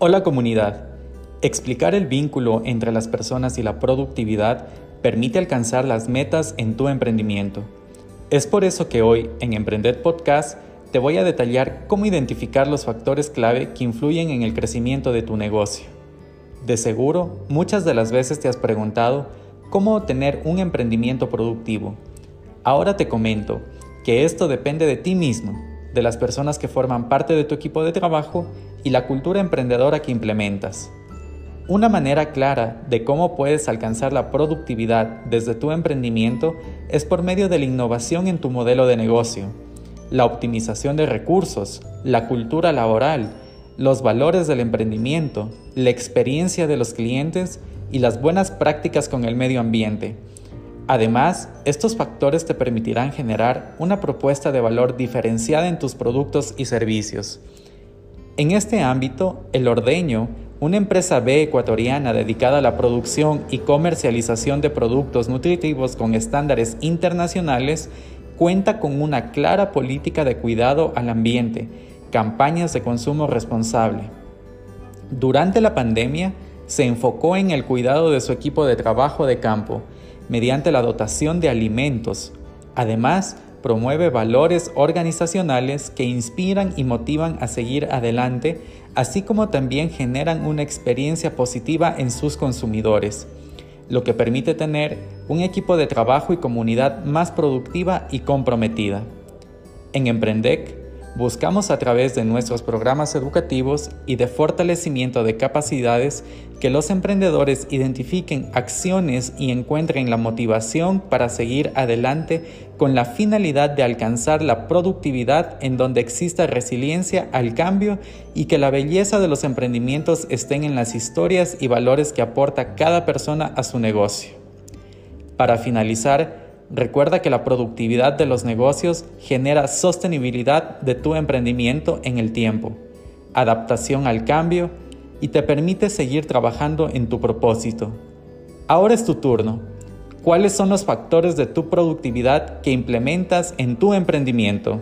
Hola comunidad. Explicar el vínculo entre las personas y la productividad permite alcanzar las metas en tu emprendimiento. Es por eso que hoy en Emprender Podcast te voy a detallar cómo identificar los factores clave que influyen en el crecimiento de tu negocio. De seguro, muchas de las veces te has preguntado cómo tener un emprendimiento productivo. Ahora te comento que esto depende de ti mismo, de las personas que forman parte de tu equipo de trabajo y la cultura emprendedora que implementas. Una manera clara de cómo puedes alcanzar la productividad desde tu emprendimiento es por medio de la innovación en tu modelo de negocio, la optimización de recursos, la cultura laboral, los valores del emprendimiento, la experiencia de los clientes y las buenas prácticas con el medio ambiente. Además, estos factores te permitirán generar una propuesta de valor diferenciada en tus productos y servicios. En este ámbito, El Ordeño, una empresa B ecuatoriana dedicada a la producción y comercialización de productos nutritivos con estándares internacionales, cuenta con una clara política de cuidado al ambiente, campañas de consumo responsable. Durante la pandemia, se enfocó en el cuidado de su equipo de trabajo de campo, mediante la dotación de alimentos. Además, promueve valores organizacionales que inspiran y motivan a seguir adelante, así como también generan una experiencia positiva en sus consumidores, lo que permite tener un equipo de trabajo y comunidad más productiva y comprometida. En Emprendec, Buscamos a través de nuestros programas educativos y de fortalecimiento de capacidades que los emprendedores identifiquen acciones y encuentren la motivación para seguir adelante con la finalidad de alcanzar la productividad en donde exista resiliencia al cambio y que la belleza de los emprendimientos estén en las historias y valores que aporta cada persona a su negocio. Para finalizar, Recuerda que la productividad de los negocios genera sostenibilidad de tu emprendimiento en el tiempo, adaptación al cambio y te permite seguir trabajando en tu propósito. Ahora es tu turno. ¿Cuáles son los factores de tu productividad que implementas en tu emprendimiento?